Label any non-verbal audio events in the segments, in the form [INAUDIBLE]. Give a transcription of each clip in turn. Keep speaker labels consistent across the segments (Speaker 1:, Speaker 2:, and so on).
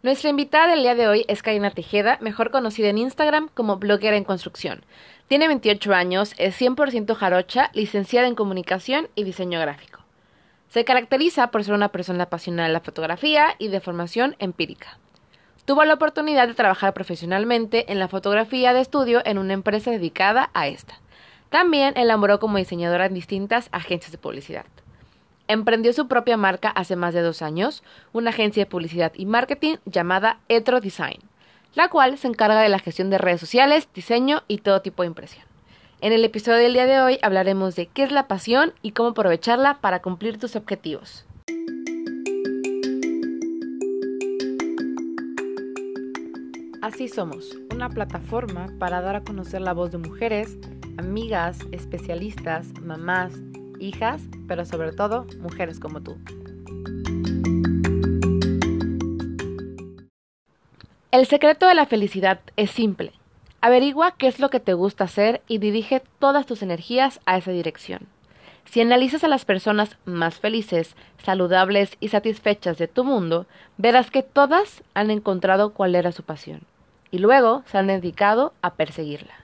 Speaker 1: Nuestra invitada del día de hoy es Karina Tejeda, mejor conocida en Instagram como bloguera en construcción. Tiene 28 años, es 100% jarocha, licenciada en comunicación y diseño gráfico. Se caracteriza por ser una persona apasionada de la fotografía y de formación empírica. Tuvo la oportunidad de trabajar profesionalmente en la fotografía de estudio en una empresa dedicada a esta. También elaboró como diseñadora en distintas agencias de publicidad. Emprendió su propia marca hace más de dos años, una agencia de publicidad y marketing llamada Etro Design, la cual se encarga de la gestión de redes sociales, diseño y todo tipo de impresión. En el episodio del día de hoy hablaremos de qué es la pasión y cómo aprovecharla para cumplir tus objetivos. Así somos, una plataforma para dar a conocer la voz de mujeres, amigas, especialistas, mamás, hijas, pero sobre todo mujeres como tú. El secreto de la felicidad es simple. Averigua qué es lo que te gusta hacer y dirige todas tus energías a esa dirección. Si analizas a las personas más felices, saludables y satisfechas de tu mundo, verás que todas han encontrado cuál era su pasión y luego se han dedicado a perseguirla.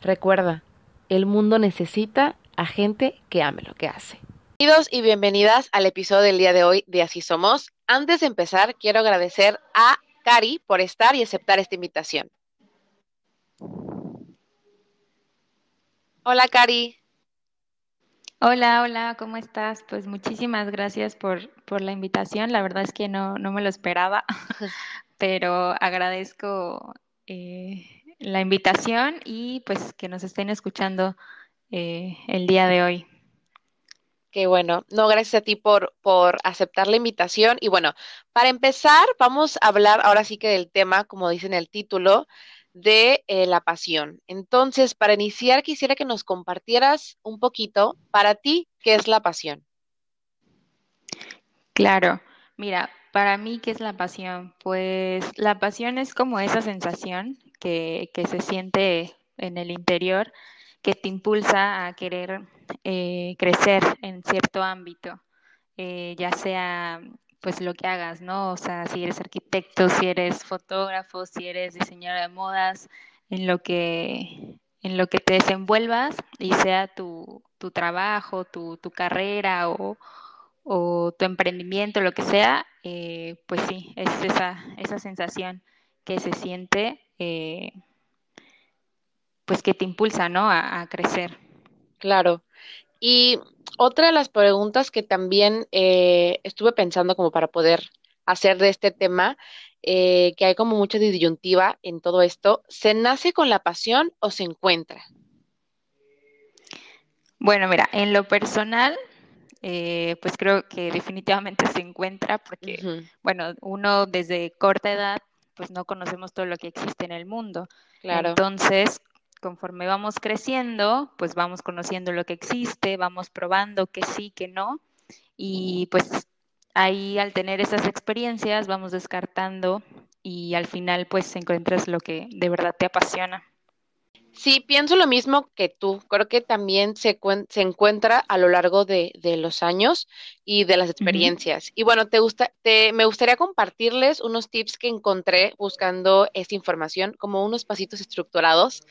Speaker 1: Recuerda, el mundo necesita a gente que ame lo que hace. Bienvenidos y bienvenidas al episodio del día de hoy de Así Somos. Antes de empezar, quiero agradecer a Cari por estar y aceptar esta invitación. Hola, Cari.
Speaker 2: Hola, hola, ¿cómo estás? Pues muchísimas gracias por, por la invitación. La verdad es que no, no me lo esperaba, [LAUGHS] pero agradezco eh, la invitación y pues que nos estén escuchando eh, el día de hoy.
Speaker 1: Qué bueno. No, gracias a ti por, por aceptar la invitación. Y bueno, para empezar, vamos a hablar ahora sí que del tema, como dice en el título, de eh, la pasión. Entonces, para iniciar, quisiera que nos compartieras un poquito, para ti, ¿qué es la pasión?
Speaker 2: Claro, mira, para mí, ¿qué es la pasión? Pues la pasión es como esa sensación que, que se siente en el interior que te impulsa a querer eh, crecer en cierto ámbito, eh, ya sea pues lo que hagas, ¿no? O sea, si eres arquitecto, si eres fotógrafo, si eres diseñador de modas, en lo que, en lo que te desenvuelvas y sea tu, tu trabajo, tu, tu carrera o, o, tu emprendimiento, lo que sea, eh, pues sí, es esa, esa sensación que se siente pues que te impulsa, ¿no? A, crecer.
Speaker 1: Claro. Y otra de las preguntas que también eh, estuve pensando como para poder hacer de este tema, eh, que hay como mucha disyuntiva en todo esto, ¿se nace con la pasión o se encuentra?
Speaker 2: Bueno, mira, en lo personal, eh, pues creo que definitivamente se encuentra porque, bueno, uno desde corta edad, pues no conocemos todo lo que existe en el mundo. Claro. Entonces, conforme vamos creciendo, pues vamos conociendo lo que existe, vamos probando que sí, que no, y pues ahí al tener esas experiencias vamos descartando y al final pues encuentras lo que de verdad te apasiona.
Speaker 1: Sí, pienso lo mismo que tú. Creo que también se, se encuentra a lo largo de, de, los años y de las experiencias. Y bueno, te gusta, te, me gustaría compartirles unos tips que encontré buscando esta información, como unos pasitos estructurados,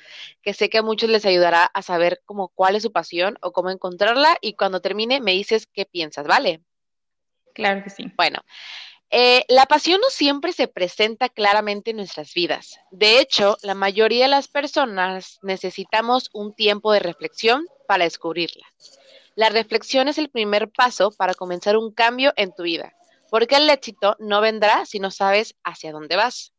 Speaker 1: que sé que a muchos les ayudará a saber como cuál es su pasión o cómo encontrarla. Y cuando termine, me dices qué piensas, ¿vale?
Speaker 2: Claro que sí.
Speaker 1: Bueno, eh, la pasión no siempre se presenta claramente en nuestras vidas. De hecho, la mayoría de las personas necesitamos un tiempo de reflexión para descubrirla. La reflexión es el primer paso para comenzar un cambio en tu vida, porque el éxito no vendrá si no sabes hacia dónde vas.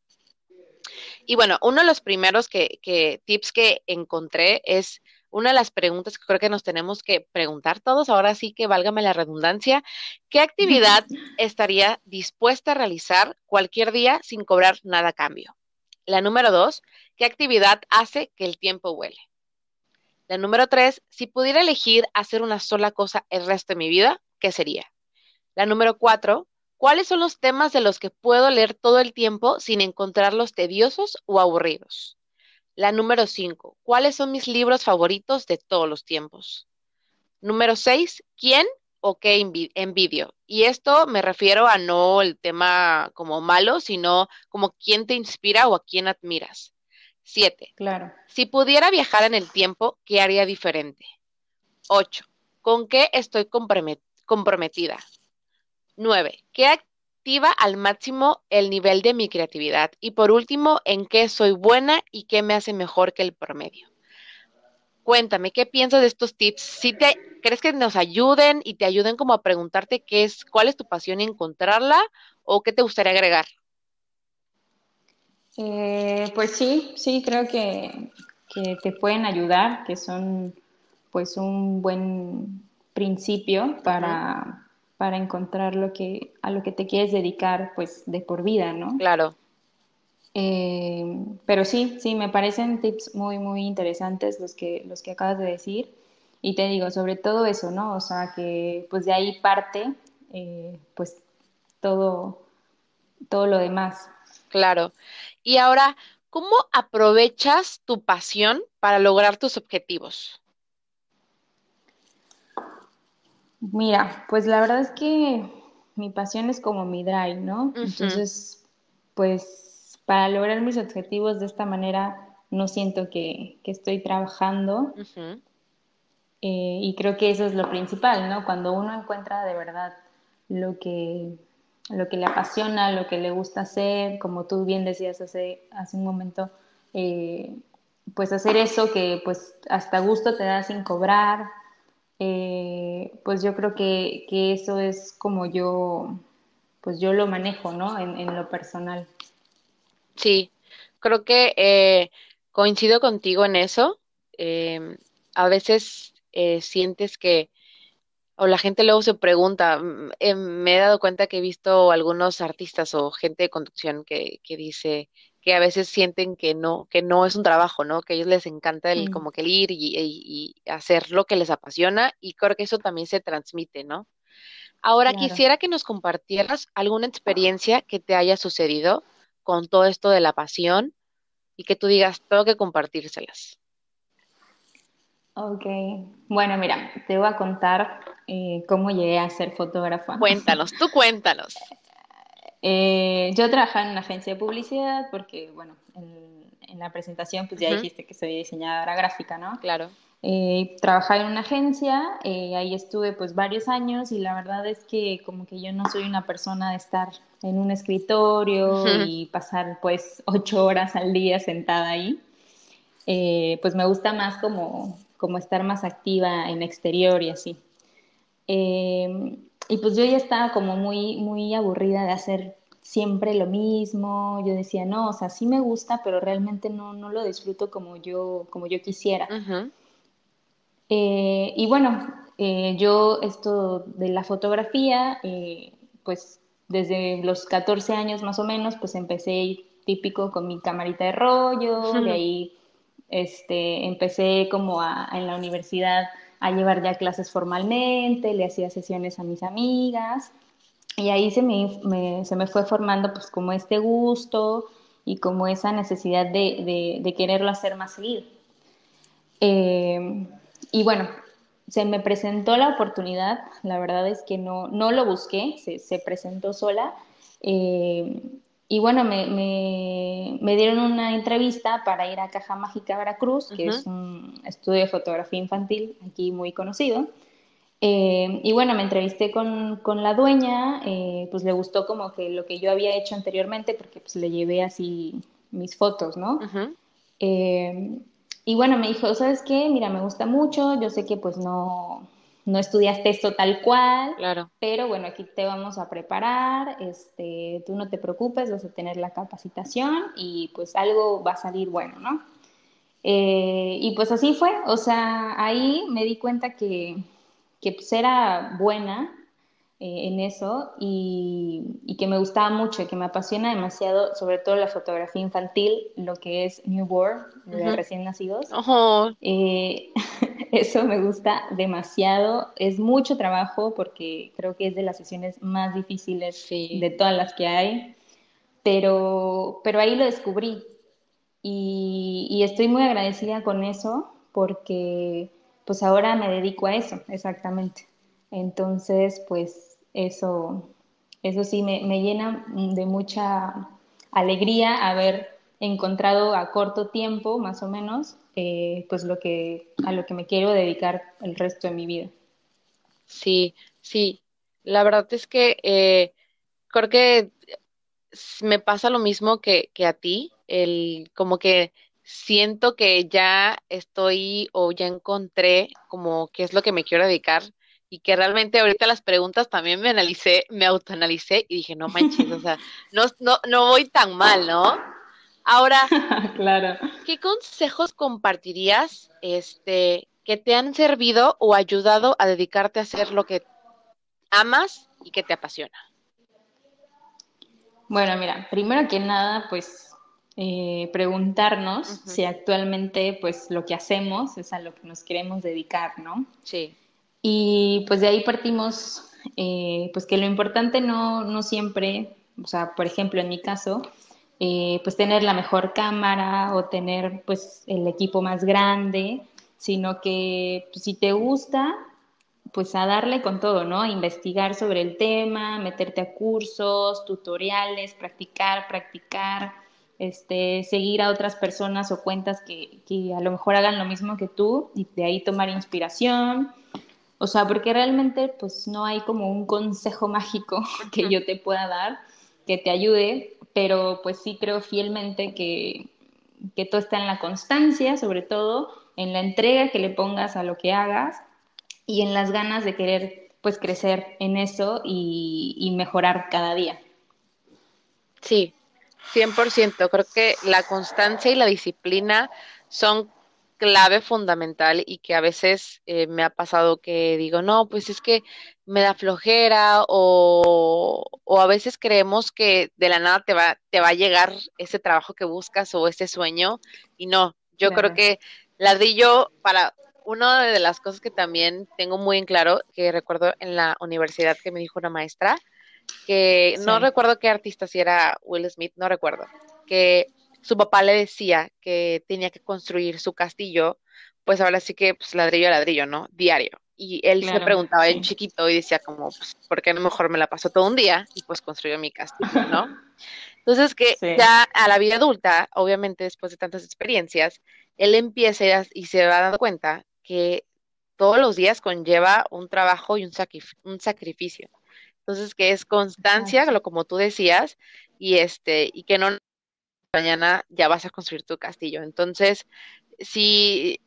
Speaker 1: Y bueno, uno de los primeros que, tips que encontré es una de las preguntas que creo que nos tenemos que preguntar todos, ahora sí que válgame la redundancia, ¿qué actividad [LAUGHS] estaría dispuesta a realizar cualquier día sin cobrar nada a cambio? La número dos, ¿qué actividad hace que el tiempo huele? La número tres, si pudiera elegir hacer una sola cosa el resto de mi vida, ¿qué sería? La número cuatro, ¿cuáles son los temas de los que puedo leer todo el tiempo sin encontrarlos tediosos o aburridos? La número 5. ¿Cuáles son mis libros favoritos de todos los tiempos? Número 6. ¿Quién o qué envidio. Y esto me refiero a no el tema como malo, sino como quién te inspira o a quién admiras. Siete.
Speaker 2: Claro.
Speaker 1: Si pudiera viajar en el tiempo, ¿qué haría diferente? Ocho. ¿Con qué estoy comprometida? Nueve. ¿Qué activa al máximo el nivel de mi creatividad? Y por último, ¿en qué soy buena y qué me hace mejor que el promedio? Cuéntame, ¿qué piensas de estos tips? ¿Si te crees que nos ayuden y te ayuden como a preguntarte qué es, cuál es tu pasión y encontrarla o qué te gustaría agregar?
Speaker 2: Eh, pues sí, sí, creo que, te pueden ayudar, que son pues un buen principio para, para encontrar lo que, a lo que te quieres dedicar pues de por vida, ¿no?
Speaker 1: Claro.
Speaker 2: Eh, pero sí, sí, me parecen tips muy, muy interesantes los que, los que acabas de decir. Y te digo, sobre todo eso, ¿no? O sea, que pues de ahí parte, eh, pues todo, todo lo demás.
Speaker 1: Claro. Y ahora, ¿cómo aprovechas tu pasión para lograr tus objetivos?
Speaker 2: Mira, pues la verdad es que mi pasión es como mi drive, ¿no? Entonces, pues para lograr mis objetivos de esta manera no siento que, estoy trabajando. Eh, y creo que eso es lo principal, ¿no? Cuando uno encuentra de verdad lo que, lo que le apasiona, lo que le gusta hacer, como tú bien decías hace, hace un momento, eh, pues hacer eso que pues hasta gusto te da sin cobrar, eh, pues yo creo que, eso es como yo, pues yo lo manejo, ¿no? en lo personal.
Speaker 1: Sí, creo que eh, coincido contigo en eso. Em, a veces eh, sientes que, o la gente luego se pregunta, mm, em, me he dado cuenta que he visto algunos artistas o gente de conducción que, que dice que a veces sienten que no, que no es un trabajo, ¿no? Que a ellos les encanta el, mm. como que el ir y, hacer lo que les apasiona y creo que eso también se transmite, ¿no? Ahora quisiera que nos compartieras alguna experiencia que te haya sucedido con todo esto de la pasión y que tú digas, tengo que compartírselas.
Speaker 2: Ok, bueno, mira, te voy a contar eh, cómo llegué a ser fotógrafa.
Speaker 1: Cuéntanos, tú cuéntanos. [LAUGHS]
Speaker 2: Eh, yo trabajaba en una agencia de publicidad porque, bueno, en, la presentación pues ya dijiste que soy diseñadora gráfica, ¿no?
Speaker 1: Claro.
Speaker 2: Eh, trabajaba en una agencia, eh, ahí estuve pues varios años y la verdad es que como que yo no soy una persona de estar en un escritorio y pasar pues ocho horas al día sentada ahí. Eh, pues me gusta más como, como estar más activa en exterior y así. y pues yo ya estaba como muy, muy aburrida de hacer siempre lo mismo. Yo decía, no, o sea, sí me gusta, pero realmente no, no lo disfruto como yo, como yo quisiera. Eh, y bueno, eh, yo esto de la fotografía, eh, pues desde los 14 años más o menos, pues empecé típico con mi camarita de rollo, de [LAUGHS] ahí este, empecé como en la universidad a llevar ya clases formalmente, le hacía sesiones a mis amigas y ahí se me, se me fue formando pues como este gusto y como esa necesidad de, de, quererlo hacer más seguido. Y bueno, se me presentó la oportunidad, la verdad es que no, no lo busqué, se, presentó sola. Eh, y bueno, me, me, dieron una entrevista para ir a Caja Mágica Veracruz, que es un estudio de fotografía infantil aquí muy conocido. Eh, y bueno, me entrevisté con, con la dueña, eh, pues le gustó como que lo que yo había hecho anteriormente, porque pues le llevé así mis fotos, ¿no? Y bueno, me dijo, ¿sabes qué? Mira, me gusta mucho, yo sé que pues no, no estudiaste esto tal cual,
Speaker 1: claro.
Speaker 2: pero bueno, aquí te vamos a preparar, este, tú no te preocupes, vas a tener la capacitación y pues algo va a salir bueno, ¿no? Eh, y pues así fue, o sea, ahí me di cuenta que, que pues era buena, eh, en eso y, que me gustaba mucho, que me apasiona demasiado, sobre todo la fotografía infantil, lo que es newborn, de recién nacidos. Eh, [LAUGHS] eso me gusta demasiado. Es mucho trabajo porque creo que es de las sesiones más difíciles de todas las que hay, pero, pero ahí lo descubrí y, y estoy muy agradecida con eso porque pues ahora me dedico a eso, exactamente. Entonces, pues eso, eso sí me, me llena de mucha alegría haber encontrado a corto tiempo, más o menos, eh, pues lo que, a lo que me quiero dedicar el resto de mi vida.
Speaker 1: Sí, sí. La verdad es que eh, creo que me pasa lo mismo que, que a ti, el como que siento que ya estoy o ya encontré como qué es lo que me quiero dedicar y que realmente ahorita las preguntas también me analicé, me autoanalicé y dije, no manches, o sea, [LAUGHS] no, no, no voy tan mal, ¿no? Ahora, [LAUGHS]
Speaker 2: claro.
Speaker 1: ¿qué consejos compartirías este, que te han servido o ayudado a dedicarte a hacer lo que amas y que te apasiona?
Speaker 2: Bueno, mira, primero que nada, pues eh, preguntarnos si actualmente pues lo que hacemos es a lo que nos queremos dedicar, ¿no?
Speaker 1: Sí.
Speaker 2: Y pues de ahí partimos, eh, pues que lo importante no, no siempre, o sea, por ejemplo, en mi caso, eh, pues tener la mejor cámara o tener pues el equipo más grande, sino que pues, si te gusta, pues a darle con todo, ¿no? Investigar sobre el tema, meterte a cursos, tutoriales, practicar, practicar, este, seguir a otras personas o cuentas que, que a lo mejor hagan lo mismo que tú y de ahí tomar inspiración. O sea, porque realmente pues no hay como un consejo mágico [LAUGHS] que yo te pueda dar que te ayude, pero pues sí creo fielmente que, que todo está en la constancia, sobre todo en la entrega que le pongas a lo que hagas y en las ganas de querer pues crecer en eso y, y mejorar cada día.
Speaker 1: Sí, 100%. Creo que la constancia y la disciplina son clave fundamental y que a veces eh, me ha pasado que digo, no, pues es que me da flojera o, o, a veces creemos que de la nada te va, te va a llegar ese trabajo que buscas o ese sueño y no, yo creo que ladrillo para una de las cosas que también tengo muy en claro, que recuerdo en la universidad que me dijo una maestra, que no recuerdo qué artista, si era Will Smith, no recuerdo, que su papá le decía que tenía que construir su castillo, pues ahora sí que pues, ladrillo a ladrillo, ¿no? Diario. Y él se preguntaba en chiquito y decía como, pues, ¿por qué a lo mejor me la pasó todo un día? Y pues construyó mi castillo, ¿no? Entonces que ya a la vida adulta, obviamente después de tantas experiencias, él empieza y se va dando cuenta que todos los días conlleva un trabajo y un, un sacrificio. Entonces que es constancia, lo como tú decías, y este, y que no mañana ya vas a construir tu castillo. Entonces, sí,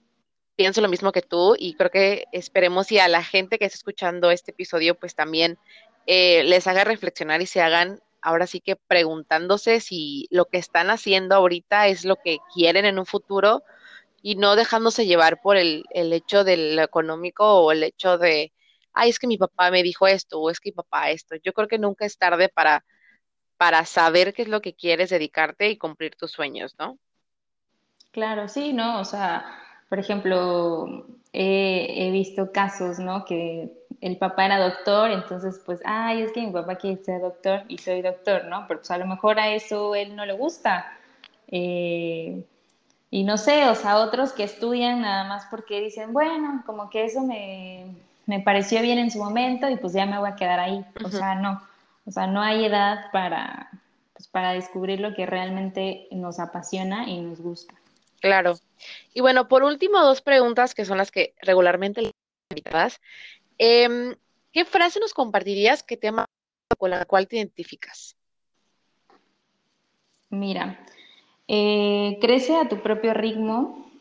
Speaker 1: pienso lo mismo que tú y creo que esperemos y a la gente que está escuchando este episodio, pues también eh, les haga reflexionar y se hagan ahora sí que preguntándose si lo que están haciendo ahorita es lo que quieren en un futuro y no dejándose llevar por el, el hecho del económico o el hecho de, ay, es que mi papá me dijo esto o es que mi papá esto. Yo creo que nunca es tarde para para saber qué es lo que quieres dedicarte y cumplir tus sueños, ¿no?
Speaker 2: Claro, sí, ¿no? O sea, por ejemplo, he, visto casos, ¿no? Que el papá era doctor, entonces pues, ay, es que mi papá quiere ser doctor y soy doctor, ¿no? Pero pues a lo mejor a eso él no le gusta. Eh, y no sé, o sea, otros que estudian nada más porque dicen, bueno, como que eso me, me pareció bien en su momento y pues ya me voy a quedar ahí. O sea, no. O sea, no hay edad para, pues, para descubrir lo que realmente nos apasiona y nos gusta.
Speaker 1: Claro. Y bueno, por último, dos preguntas que son las que regularmente le invitadas. Eh, ¿Qué frase nos compartirías que tema con la cual te identificas?
Speaker 2: Mira, eh, crece a tu propio ritmo,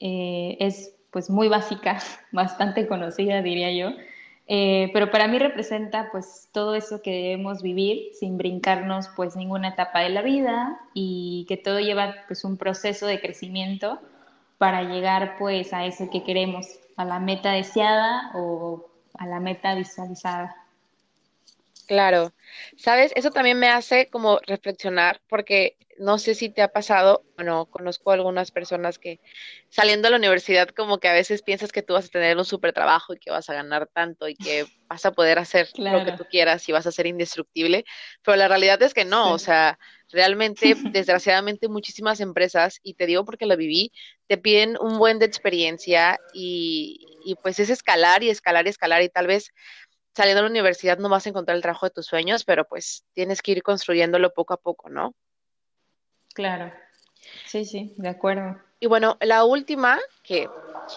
Speaker 2: eh, es pues muy básica, [LAUGHS] bastante conocida diría yo, eh, pero para mí representa pues todo eso que debemos vivir sin brincarnos pues ninguna etapa de la vida y que todo lleva pues un proceso de crecimiento para llegar pues a eso que queremos, a la meta deseada o a la meta visualizada.
Speaker 1: Claro, sabes, eso también me hace como reflexionar porque no sé si te ha pasado, bueno, conozco algunas personas que saliendo de la universidad como que a veces piensas que tú vas a tener un súper trabajo y que vas a ganar tanto y que [LAUGHS] vas a poder hacer lo que tú quieras y vas a ser indestructible, pero la realidad es que no, o sea, realmente, [LAUGHS] desgraciadamente muchísimas empresas, y te digo porque lo viví, te piden un buen de experiencia y, y pues es escalar y escalar y escalar y tal vez saliendo de la universidad no vas a encontrar el trabajo de tus sueños, pero pues tienes que ir construyéndolo poco a poco, ¿no?
Speaker 2: Claro. Sí, sí, de acuerdo.
Speaker 1: Y bueno, la última que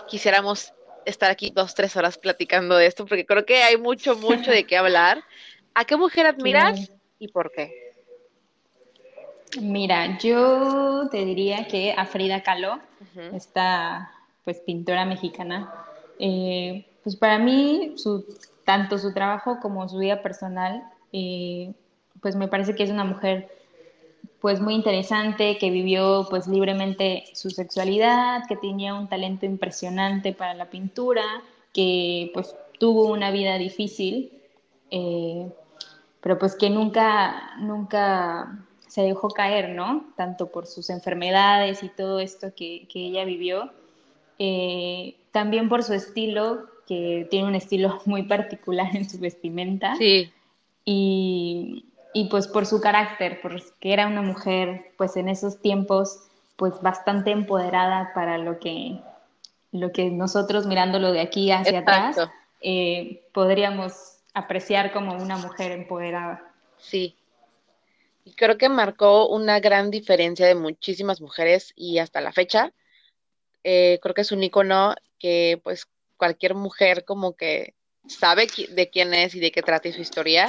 Speaker 1: quisiéramos estar aquí dos, tres horas platicando de esto, porque creo que hay mucho, mucho de qué [LAUGHS] hablar. ¿A qué mujer admiras y por qué?
Speaker 2: Mira, yo te diría que a Frida Kahlo, esta pues pintora mexicana, eh, pues para mí su, tanto su trabajo como su vida personal, eh, pues me parece que es una mujer pues muy interesante, que vivió pues libremente su sexualidad, que tenía un talento impresionante para la pintura, que pues tuvo una vida difícil, eh, pero pues que nunca, nunca se dejó caer, ¿no? Tanto por sus enfermedades y todo esto que, ella vivió, eh, también por su estilo, que tiene un estilo [LAUGHS] muy particular en su vestimenta.
Speaker 1: Sí.
Speaker 2: Y, y pues por su carácter, porque era una mujer, pues en esos tiempos, pues bastante empoderada para lo que, lo que nosotros mirándolo de aquí hacia atrás, eh, podríamos apreciar como una mujer empoderada.
Speaker 1: Sí. Y creo que marcó una gran diferencia de muchísimas mujeres y hasta la fecha. Eh, creo que es un icono que pues cualquier mujer como que sabe de quién es y de qué trata su historia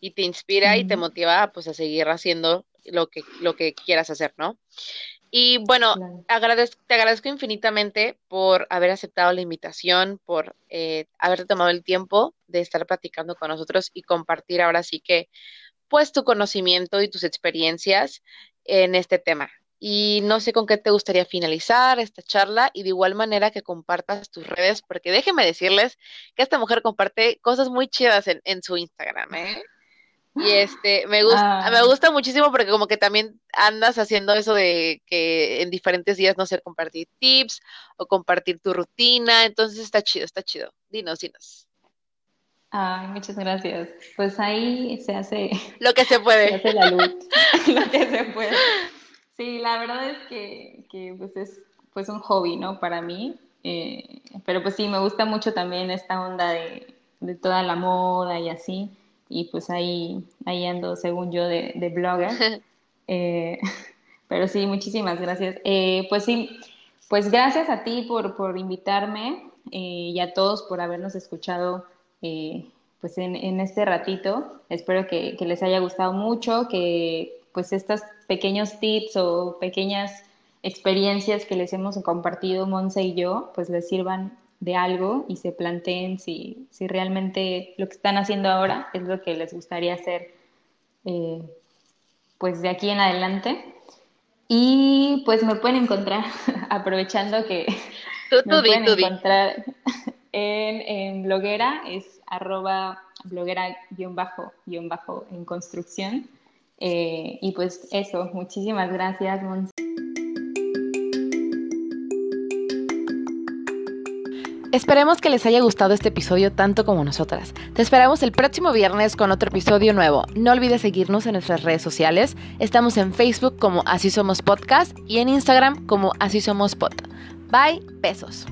Speaker 1: y te inspira y te motiva pues a seguir haciendo lo que, lo que quieras hacer, ¿no? Y bueno, te agradezco infinitamente por haber aceptado la invitación, por eh, haberte tomado el tiempo de estar platicando con nosotros y compartir ahora sí que pues tu conocimiento y tus experiencias en este tema. Y no sé con qué te gustaría finalizar esta charla y de igual manera que compartas tus redes, porque déjenme decirles que esta mujer comparte cosas muy chidas en, en su Instagram, ¿eh? Y este, me gusta, me ah. gusta muchísimo porque como que también andas haciendo eso de que en diferentes días, no sé, compartir tips o compartir tu rutina. Entonces está chido, está chido. Dinos, dinos.
Speaker 2: Ay, muchas gracias. Pues ahí se hace
Speaker 1: lo que se puede. [LAUGHS]
Speaker 2: Se hace la luz. [LAUGHS] lo que se puede. Sí, la verdad es que, que pues es pues un hobby, ¿no? Para mí. Eh, pero pues sí, me gusta mucho también esta onda de, de toda la moda y así y pues ahí, ahí ando, según yo, de, de blogger. [LAUGHS] Eh, [LAUGHS] pero sí, muchísimas gracias. Eh, pues sí, pues gracias a ti por, por invitarme eh, y a todos por habernos escuchado pues en, en, este ratito. Espero que, que, les haya gustado mucho, que pues estos pequeños tips o pequeñas experiencias que les hemos compartido Monse y yo, pues les sirvan de algo y se planteen si, si realmente lo que están haciendo ahora es lo que les gustaría hacer eh, pues de aquí en adelante. Y pues me pueden encontrar, [LAUGHS] aprovechando que me pueden encontrar en, en, bloguera, es arroba bloguera guion bajo, guion bajo en construcción. Eh, y pues eso, muchísimas gracias.
Speaker 1: Esperemos que les haya gustado este episodio tanto como nosotras. Te esperamos el próximo viernes con otro episodio nuevo. No olvides seguirnos en nuestras redes sociales. Estamos en Facebook como Así Somos Podcast y en Instagram como Así Somos Pod. Bye, besos.